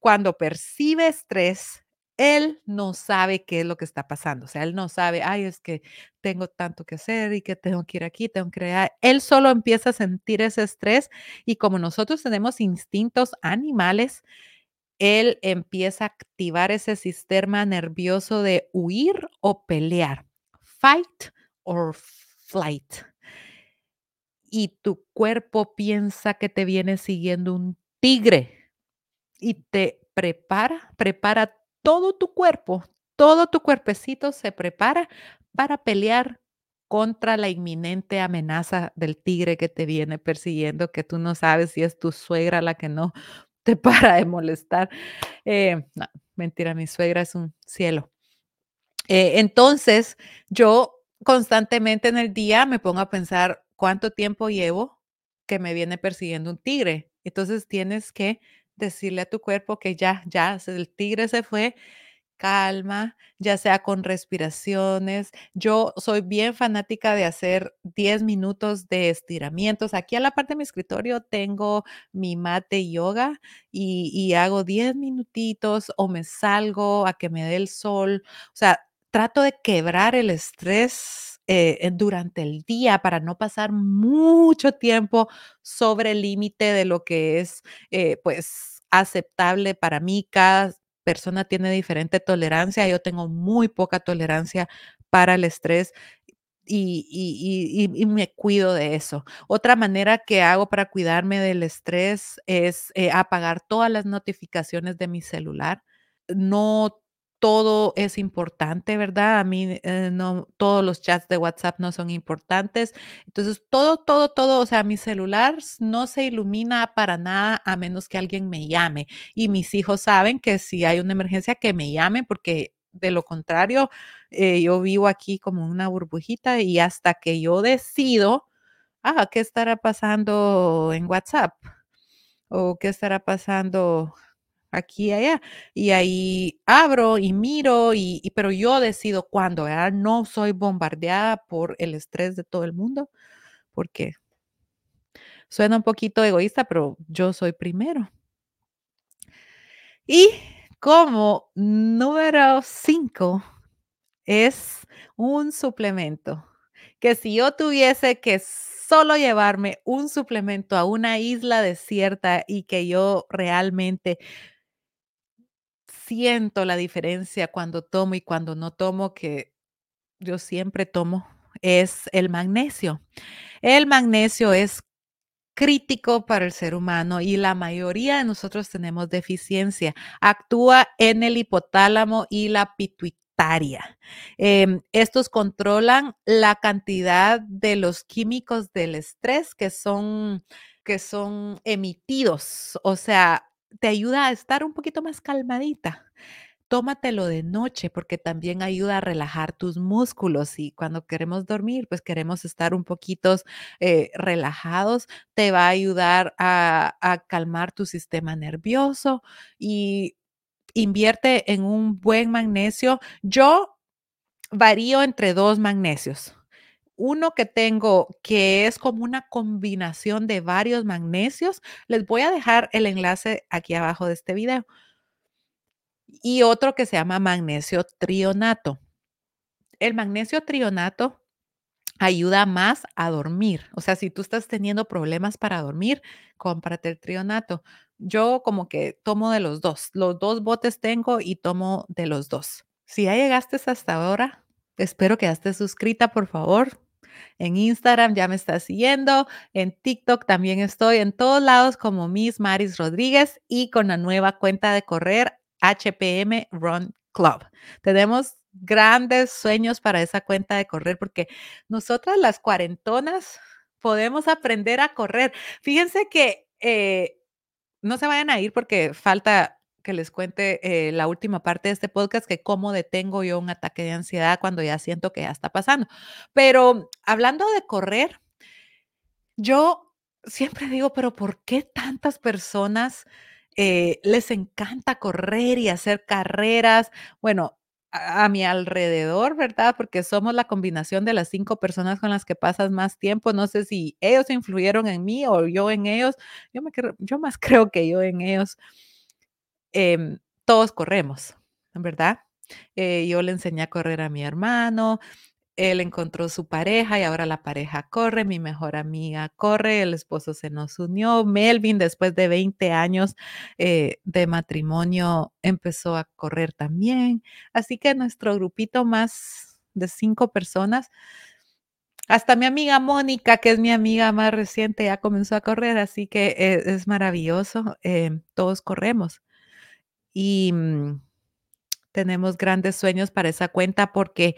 Speaker 1: cuando percibe estrés, él no sabe qué es lo que está pasando. O sea, él no sabe, ay, es que tengo tanto que hacer y que tengo que ir aquí, tengo que allá. Él solo empieza a sentir ese estrés y como nosotros tenemos instintos animales, él empieza a activar ese sistema nervioso de huir o pelear, fight or flight. Y tu cuerpo piensa que te viene siguiendo un tigre y te prepara, prepara todo tu cuerpo, todo tu cuerpecito se prepara para pelear contra la inminente amenaza del tigre que te viene persiguiendo, que tú no sabes si es tu suegra la que no te para de molestar. Eh, no, mentira, mi suegra es un cielo. Eh, entonces, yo constantemente en el día me pongo a pensar cuánto tiempo llevo que me viene persiguiendo un tigre. Entonces tienes que decirle a tu cuerpo que ya, ya, el tigre se fue, calma, ya sea con respiraciones. Yo soy bien fanática de hacer 10 minutos de estiramientos. Aquí a la parte de mi escritorio tengo mi mat de yoga y, y hago 10 minutitos o me salgo a que me dé el sol. O sea, trato de quebrar el estrés eh, durante el día para no pasar mucho tiempo sobre el límite de lo que es, eh, pues, aceptable para mí. Cada persona tiene diferente tolerancia. Yo tengo muy poca tolerancia para el estrés y, y, y, me cuido de eso. Otra manera que hago para cuidarme del estrés es eh, apagar todas las notificaciones de mi celular. No todo es importante, ¿verdad? A mí eh, no, todos los chats de WhatsApp no son importantes. Entonces, todo, todo, todo, o sea, mi celular no se ilumina para nada a menos que alguien me llame. Y mis hijos saben que si hay una emergencia, que me llamen, porque de lo contrario, eh, yo vivo aquí como una burbujita y hasta que yo decido, ah, ¿qué estará pasando en WhatsApp? ¿O qué estará pasando aquí y allá. Y ahí abro y miro, y, pero yo decido cuándo. No soy bombardeada por el estrés de todo el mundo, porque suena un poquito egoísta, pero yo soy primero. Y como número cinco es un suplemento, que si yo tuviese que solo llevarme un suplemento a una isla desierta y que yo realmente siento la diferencia cuando tomo y cuando no tomo, que yo siempre tomo, es el magnesio. El magnesio es crítico para el ser humano y la mayoría de nosotros tenemos deficiencia. Actúa en el hipotálamo y la pituitaria. Em, estos controlan la cantidad de los químicos del estrés que son que son emitidos, o sea, te ayuda a estar un poquito más calmadita. Tómatelo de noche porque también ayuda a relajar tus músculos y cuando queremos dormir, pues queremos estar un poquito eh, relajados, te va a ayudar a, a calmar tu sistema nervioso y invierte en un buen magnesio. Yo varío entre dos magnesios uno que tengo que es como una combinación de varios magnesios. Les voy a dejar el enlace aquí abajo de este video. Y otro que se llama magnesio trionato. El magnesio trionato ayuda más a dormir. O sea, si tú estás teniendo problemas para dormir, cómprate el trionato. Yo como que tomo de los dos. Los dos botes tengo y tomo de los dos. Si ya llegaste hasta ahora, espero que estés suscrita, por favor En Instagram ya me estás siguiendo, en TikTok también estoy, en todos lados como Miss Maris Rodríguez y con la nueva cuenta de correr HPM Run Club. Tenemos grandes sueños para esa cuenta de correr porque nosotras las cuarentonas podemos aprender a correr. Fíjense que eh, no se vayan a ir porque falta que les cuente eh, la última parte de este podcast, que cómo detengo yo un ataque de ansiedad cuando ya siento que ya está pasando. Pero hablando de correr, yo siempre digo, pero ¿por qué tantas personas eh, les encanta correr y hacer carreras? Bueno, a, mi alrededor, ¿verdad? Porque somos la combinación de las cinco personas con las que pasas más tiempo. No sé si ellos influyeron en mí o yo en ellos. Yo, me yo más creo que yo en ellos. Em, todos corremos, ¿verdad? Eh, yo le enseñé a correr a mi hermano, él encontró su pareja y ahora la pareja corre, mi mejor amiga corre, el esposo se nos unió, Melvin después de 20 años eh, de matrimonio empezó a correr también, así que nuestro grupito más de cinco personas, hasta mi amiga Mónica, que es mi amiga más reciente, ya comenzó a correr, así que eh, es maravilloso, eh, todos corremos y mm, tenemos grandes sueños para esa cuenta porque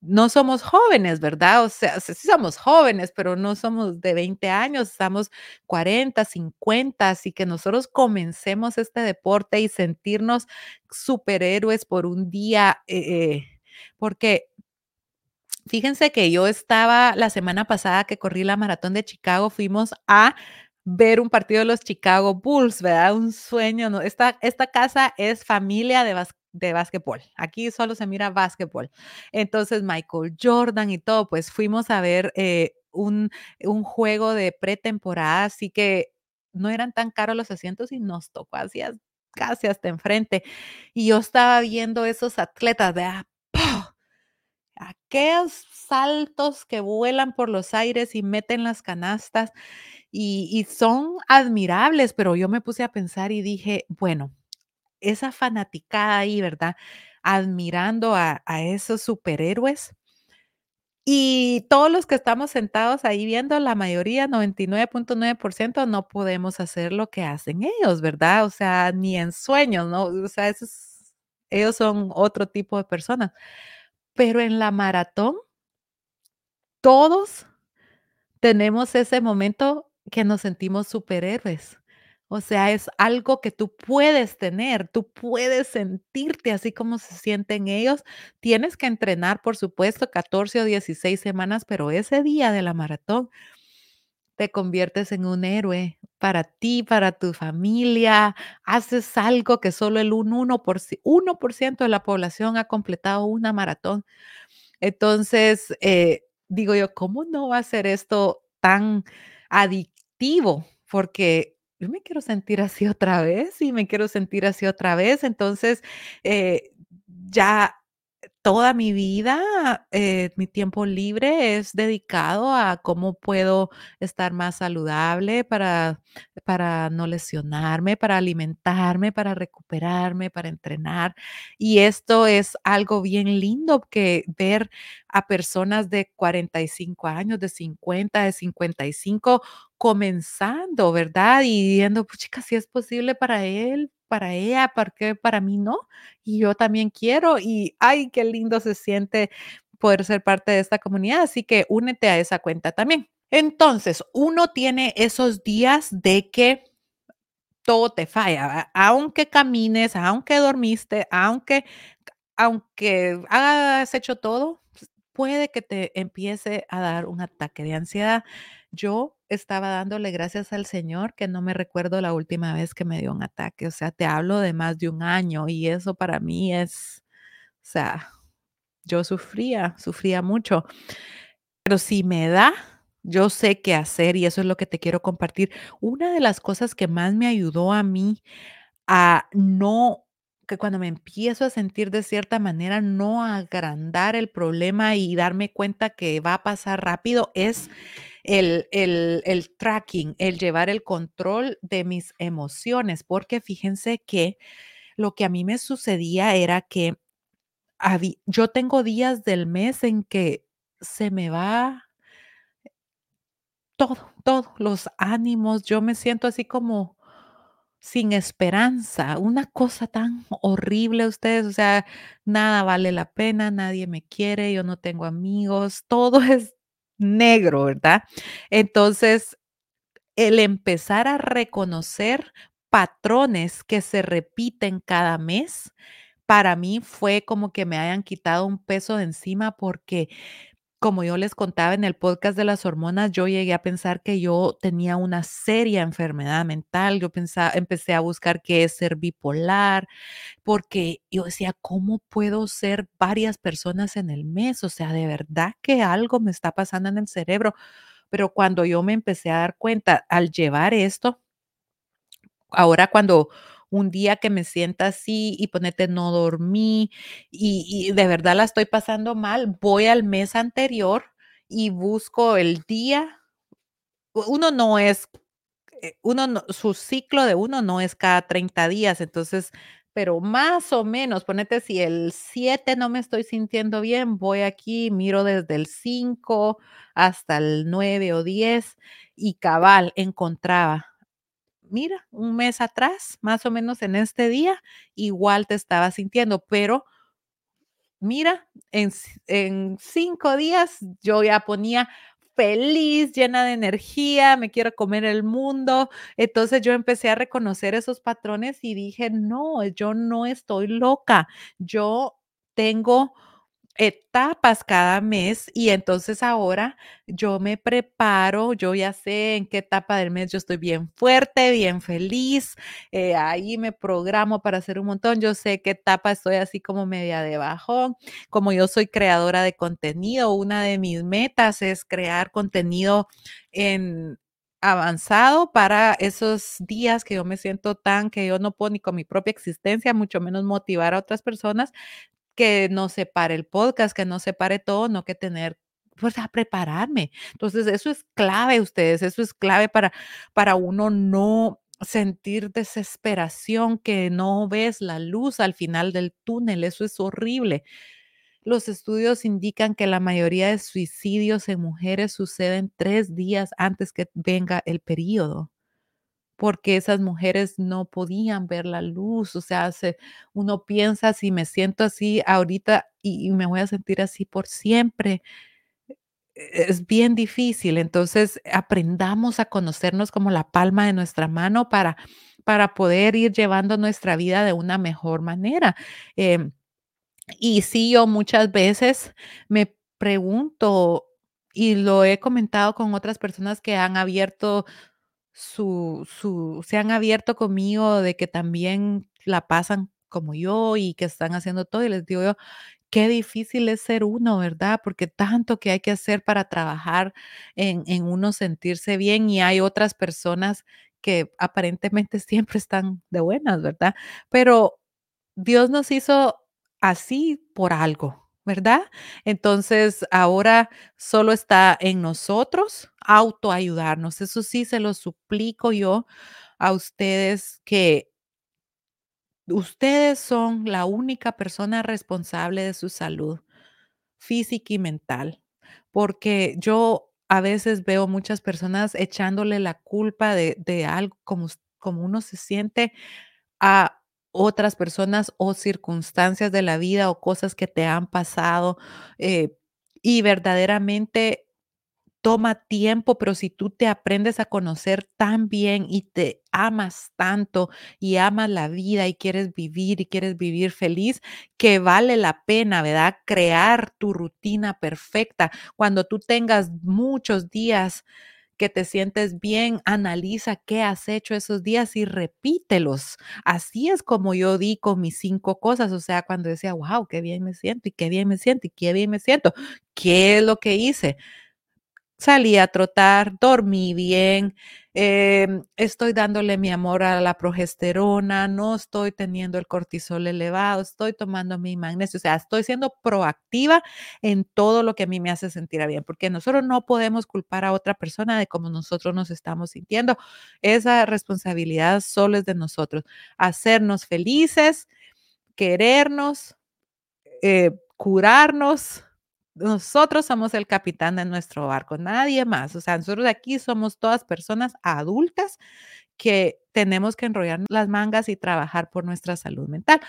Speaker 1: no somos jóvenes, ¿verdad? O sea, sí somos jóvenes, pero no somos de 20 años, estamos 40, 50, así que nosotros comencemos este deporte y sentirnos superhéroes por un día, eh, eh, porque Fíjense que yo estaba la semana pasada que corrí la maratón de Chicago, fuimos a ver un partido de los Chicago Bulls, ¿verdad? Un sueño, ¿no? Esta, esta casa es familia de, bas- de básquetbol. Aquí solo se mira básquetbol. Entonces, Michael Jordan y todo, pues fuimos a ver eh, un, un juego de pretemporada, así que no eran tan caros los asientos y nos tocó casi hasta enfrente. Y yo estaba viendo esos atletas, ¿verdad? Aquellos saltos que vuelan por los aires y meten las canastas y, son admirables, pero yo me puse a pensar y dije, bueno, esa fanaticada ahí, ¿verdad? Admirando a, a esos superhéroes y todos los que estamos sentados ahí viendo, la mayoría, 99.9%, no podemos hacer lo que hacen ellos, ¿verdad? O sea, ni en sueños, ¿no? O sea, esos- ellos son otro tipo de personas. Pero en la maratón, todos tenemos ese momento que nos sentimos superhéroes. O sea, es algo que tú puedes tener, tú puedes sentirte así como se sienten ellos. Tienes que entrenar, por supuesto, 14 o 16 semanas, pero ese día de la maratón te conviertes en un héroe para ti, para tu familia. Haces algo que solo el un 1%, 1% de la población ha completado una maratón. Entonces, eh, digo yo, ¿cómo no va a ser esto tan adictivo? Porque yo me quiero sentir así otra vez y me quiero sentir así otra vez. Entonces, eh, ya toda mi vida, eh, mi tiempo libre es dedicado a cómo puedo estar más saludable para, para no lesionarme, para alimentarme, para recuperarme, para entrenar. Y esto es algo bien lindo que ver a personas de 45 años, de 50, de 55 comenzando, ¿verdad? Y viendo, pues si es posible para él, para ella, ¿por qué para mí no? Y yo también quiero y, ay, qué lindo se siente poder ser parte de esta comunidad, así que únete a esa cuenta también. Entonces, uno tiene esos días de que todo te falla, aunque camines, aunque dormiste, aunque aunque hayas hecho todo, puede que te empiece a dar un ataque de ansiedad. Yo estaba dándole gracias al Señor que no me recuerdo la última vez que me dio un ataque, o sea, te hablo de más de un año y eso para mí es, o sea, yo sufría, sufría mucho, pero si me da, yo sé qué hacer y eso es lo que te quiero compartir. Una de las cosas que más me ayudó a mí a no que cuando me empiezo a sentir de cierta manera, no agrandar el problema y darme cuenta que va a pasar rápido, es el el el tracking, el llevar el control de mis emociones, porque fíjense que lo que a mí me sucedía era que yo tengo días del mes en que se me va todo, todo, los ánimos, yo me siento así como sin esperanza, una cosa tan horrible ustedes, o sea, nada vale la pena, nadie me quiere, yo no tengo amigos, todo es negro, ¿verdad? Entonces, el empezar a reconocer patrones que se repiten cada mes, para mí fue como que me hayan quitado un peso de encima porque como yo les contaba en el podcast de las hormonas, yo llegué a pensar que yo tenía una seria enfermedad mental. Yo pensaba, empecé a buscar qué es ser bipolar, porque yo decía, ¿cómo puedo ser varias personas en el mes? O sea, de verdad que algo me está pasando en el cerebro. Pero cuando yo me empecé a dar cuenta al llevar esto, ahora cuando un día que me sienta así y ponete no dormí y, de verdad la estoy pasando mal, voy al mes anterior y busco el día. Uno no es, eh, uno no- su ciclo de uno no es cada 30 días, entonces, pero más o menos, ponete si el 7 no me estoy sintiendo bien, voy aquí, miro desde el 5 hasta el 9 o 10 y cabal encontraba mira, un mes atrás, más o menos en este día, igual te estaba sintiendo, pero mira, en, cinco días yo ya ponía feliz, llena de energía, me quiero comer el mundo. Entonces yo empecé a reconocer esos patrones y dije, no, yo no estoy loca, yo tengo etapas cada mes y entonces ahora yo me preparo, yo ya sé en qué etapa del mes yo estoy bien fuerte, bien feliz, eh, ahí me programo para hacer un montón, yo sé qué etapa estoy así como media de bajón, como yo soy creadora de contenido, una de mis metas es crear contenido en avanzado para esos días que yo me siento tan que yo no puedo ni con mi propia existencia, mucho menos motivar a otras personas que no separe el podcast, que no separe todo, no que tener, pues, a prepararme. Entonces, eso es clave, ustedes, eso es clave para para uno no sentir desesperación, que no ves la luz al final del túnel, eso es horrible. Los estudios indican que la mayoría de suicidios en mujeres suceden 3 días antes que venga el período porque esas mujeres no podían ver la luz, o sea, se uno piensa, si me siento así ahorita y y me voy a sentir así por siempre, e es bien difícil. Entonces, aprendamos a conocernos como la palma de nuestra mano para para poder ir llevando nuestra vida de una mejor manera. Em, y sí, yo muchas veces me pregunto, y lo he comentado con otras personas que han abierto su su se han abierto conmigo de que también la pasan como yo y que están haciendo todo, y les digo yo: "Qué difícil es ser uno", ¿verdad? Porque tanto que hay que hacer para trabajar en en uno sentirse bien, y hay otras personas que aparentemente siempre están de buenas, ¿verdad? Pero Dios nos hizo así por algo, ¿verdad? Entonces, ahora solo está en nosotros autoayudarnos. Eso sí, se lo suplico yo a ustedes que ustedes son la única persona responsable de su salud física y mental, porque yo a veces veo muchas personas echándole la culpa de, de algo como, como uno se siente a otras personas o circunstancias de la vida o cosas que te han pasado eh, y verdaderamente toma tiempo, pero si tú te aprendes a conocer tan bien y te amas tanto y amas la vida y quieres vivir y quieres vivir feliz, que vale la pena, ¿verdad? Crear tu rutina perfecta. Cuando tú tengas muchos días que te sientes bien, analiza qué has hecho esos días y repítelos. Así es como yo di con mis cinco cosas, o sea, cuando decía, wow, qué bien me siento y qué bien me siento y qué bien me siento. ¿Qué es lo que hice? Salí a trotar, dormí bien, em, estoy dándole mi amor a la progesterona, no estoy teniendo el cortisol elevado, estoy tomando mi magnesio, o sea, estoy siendo proactiva en todo lo que a mí me hace sentir bien, porque nosotros no podemos culpar a otra persona de cómo nosotros nos estamos sintiendo. Esa responsabilidad solo es de nosotros. Hacernos felices, querernos, eh, curarnos nosotros somos el capitán de nuestro barco, nadie más. O sea, nosotros aquí somos todas personas adultas que tenemos que enrollar las mangas y trabajar por nuestra salud mental.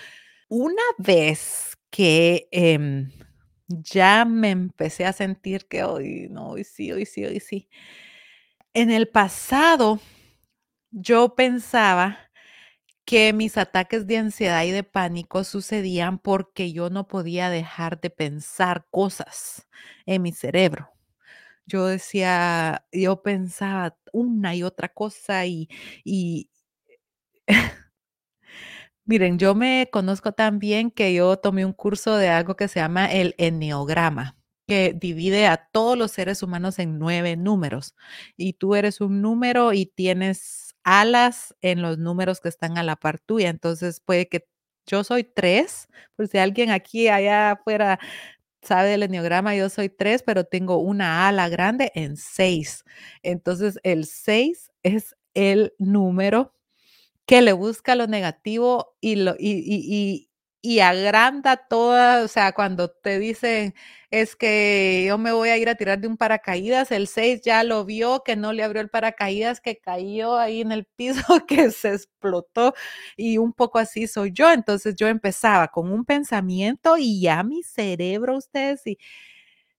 Speaker 1: Una vez que em, ya me empecé a sentir que hoy no, hoy sí, hoy sí, hoy sí. En el pasado, yo pensaba que mis ataques de ansiedad y de pánico sucedían porque yo no podía dejar de pensar cosas en mi cerebro. Yo decía, yo pensaba una y otra cosa y, y miren, yo me conozco tan bien que yo tomé un curso de algo que se llama el enneograma que divide a todos los seres humanos en nueve números y tú eres un número y tienes alas en los números que están a la par tuya. Entonces puede que yo soy tres, por si alguien aquí allá afuera sabe del enneograma, yo soy tres, pero tengo una ala grande en seis. Entonces el seis es el número que le busca lo negativo y, lo, y, y, y agranda toda, o sea, cuando te dicen, es que yo me voy a ir a tirar de un paracaídas, el 6 ya lo vio, que no le abrió el paracaídas, que cayó ahí en el piso, que se explotó y un poco así soy yo. Entonces yo empezaba con un pensamiento y ya mi cerebro, ustedes, y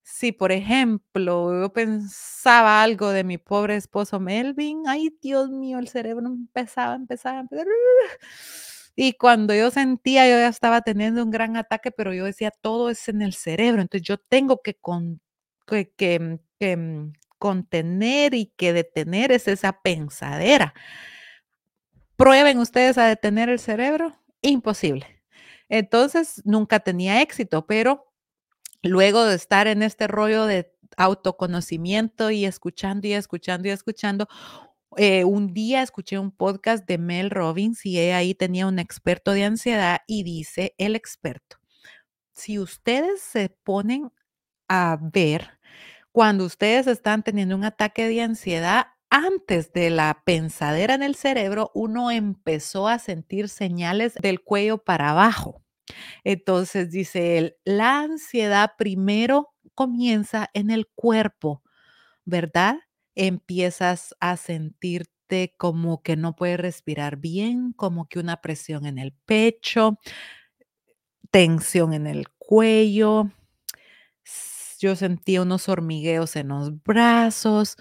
Speaker 1: si por ejemplo yo pensaba algo de mi pobre esposo Melvin, ay Dios mío, el cerebro empezaba, empezaba, empezaba y cuando yo sentía, yo ya estaba teniendo un gran ataque, pero yo decía, todo es en el cerebro, entonces yo tengo que, con, que, mm, que, mm, contener y que detener es esa pensadera. Prueben ustedes a detener el cerebro, imposible. Entonces, nunca tenía éxito, pero luego de estar en este rollo de autoconocimiento y escuchando y escuchando y escuchando, eh, un día escuché un podcast de Mel Robbins y ahí tenía un experto de ansiedad y dice el experto, si ustedes se ponen a ver cuando ustedes están teniendo un ataque de ansiedad, antes de la pensadera en el cerebro, uno empezó a sentir señales del cuello para abajo. Entonces dice él, la ansiedad primero comienza en el cuerpo, ¿verdad? Empiezas a sentirte como que no puedes respirar bien, como que una presión en el pecho, tensión en el cuello. Yo sentía unos hormigueos en los brazos.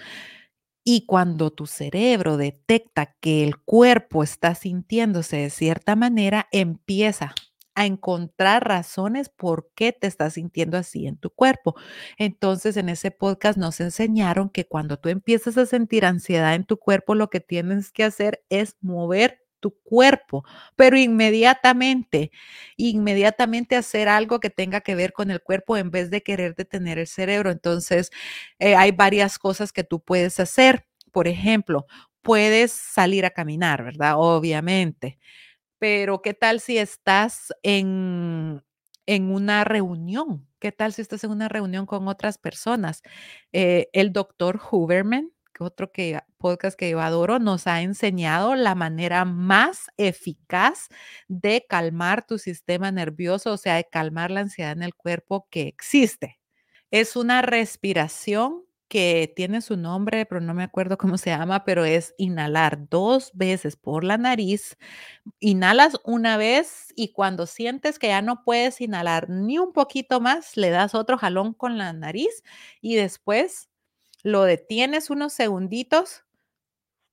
Speaker 1: Y cuando tu cerebro detecta que el cuerpo está sintiéndose de cierta manera, empieza a encontrar razones por qué te estás sintiendo así en tu cuerpo. Entonces, en ese podcast nos enseñaron que cuando tú empiezas a sentir ansiedad en tu cuerpo, lo que tienes que hacer es mover tu cuerpo, pero inmediatamente, inmediatamente hacer algo que tenga que ver con el cuerpo en vez de querer detener el cerebro. Entonces, eh, hay varias cosas que tú puedes hacer. Por ejemplo, puedes salir a caminar, ¿verdad? Obviamente. Pero, ¿qué tal si estás en, en una reunión? ¿Qué tal si estás en una reunión con otras personas? Eh, el doctor Huberman, otro que, podcast que yo adoro, nos ha enseñado la manera más eficaz de calmar tu sistema nervioso, o sea, de calmar la ansiedad en el cuerpo que existe. Es una respiración que tiene su nombre, pero no me acuerdo cómo se llama, pero es inhalar dos veces por la nariz. Inhalas una vez y cuando sientes que ya no puedes inhalar ni un poquito más, le das otro jalón con la nariz y después lo detienes unos segunditos,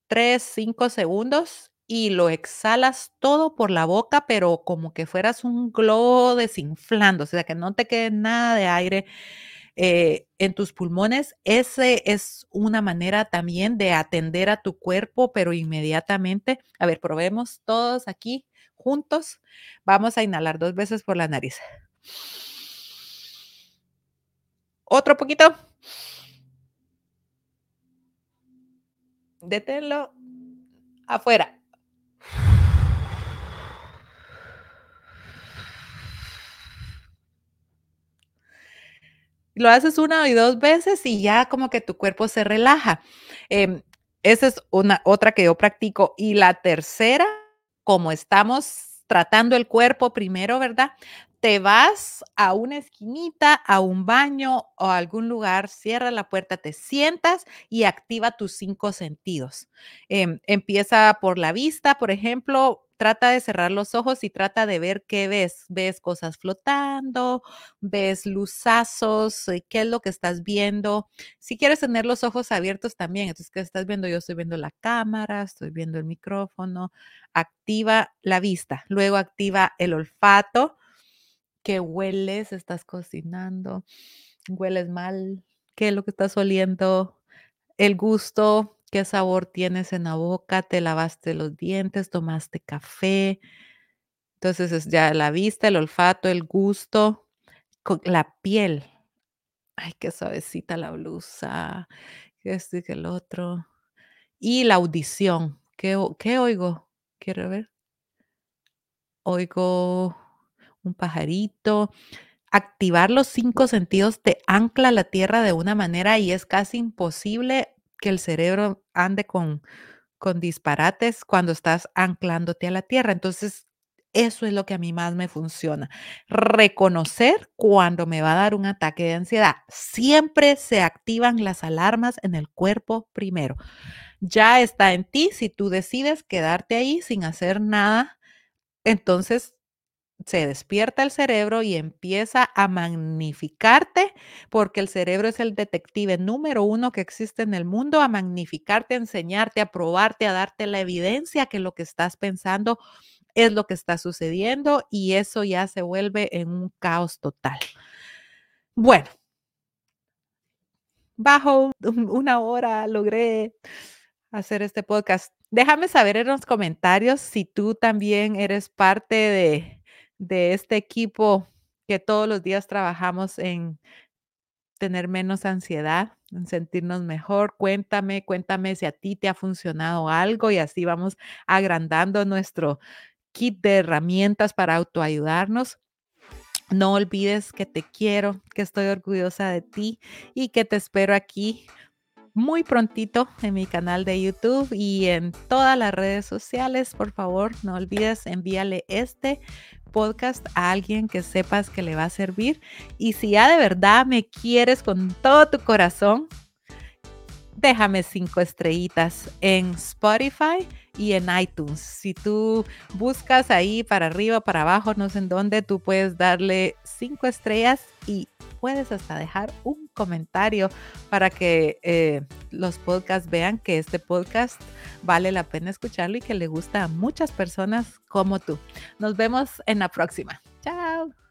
Speaker 1: tres, cinco segundos y lo exhalas todo por la boca, pero como que fueras un globo desinflando, o sea, que no te quede nada de aire eh, en tus pulmones, ese es una manera también de atender a tu cuerpo, pero inmediatamente, a ver, probemos todos aquí juntos. Vamos a inhalar dos veces por la nariz. Otro poquito. Deténlo afuera. Lo haces una y dos veces y ya como que tu cuerpo se relaja. Em, esa es una otra que yo practico. Y la tercera, como estamos tratando el cuerpo primero, ¿verdad? te vas a una esquinita, a un baño o a algún lugar, cierra la puerta, te sientas y activa tus cinco sentidos. Em, empieza por la vista, por ejemplo, trata de cerrar los ojos y trata de ver qué ves. ¿Ves cosas flotando? ¿Ves luzazos? Eh, ¿Qué es lo que estás viendo? Si quieres tener los ojos abiertos también, entonces, ¿qué estás viendo? Yo estoy viendo la cámara, estoy viendo el micrófono. Activa la vista, luego activa el olfato ¿Qué hueles? ¿Estás cocinando? ¿Hueles mal? ¿Qué es lo que estás oliendo? El gusto, ¿qué sabor tienes en la boca? ¿Te lavaste los dientes? ¿Tomaste café? Entonces es ya la vista, el olfato, el gusto, la piel. Ay, qué suavecita la blusa. Este que el otro. Y la audición. ¿Qué, qué oigo? Quiero ver. Oigo un pajarito. Activar los cinco sentidos te ancla a la tierra de una manera y es casi imposible que el cerebro ande con, con disparates cuando estás anclándote a la tierra. Entonces, eso es lo que a mí más me funciona. Reconocer cuando me va a dar un ataque de ansiedad. Siempre se activan las alarmas en el cuerpo primero. Ya está en ti si tú decides quedarte ahí sin hacer nada. Entonces, se despierta el cerebro y empieza a magnificarte, porque el cerebro es el detective número uno que existe en el mundo, a magnificarte, a enseñarte, a probarte, a darte la evidencia que lo que estás pensando es lo que está sucediendo y eso ya se vuelve en un caos total. Bueno, bajo una hora logré hacer este podcast. Déjame saber en los comentarios si tú también eres parte de de este equipo que todos los días trabajamos en tener menos ansiedad, en sentirnos mejor. Cuéntame, cuéntame si a ti te ha funcionado algo y así vamos agrandando nuestro kit de herramientas para autoayudarnos. No olvides que te quiero, que estoy orgullosa de ti y que te espero aquí muy prontito en mi canal de YouTube y en todas las redes sociales. Por favor, no olvides envíale este podcast a alguien que sepas que le va a servir. Y si ya de verdad me quieres con todo tu corazón, déjame cinco estrellitas en Spotify y en iTunes. Si tú buscas ahí para arriba, para abajo, no sé en dónde, tú puedes darle cinco estrellas y puedes hasta dejar un comentario para que eh, los podcasts vean que este podcast vale la pena escucharlo y que le gusta a muchas personas como tú. Nos vemos en la próxima. Chao.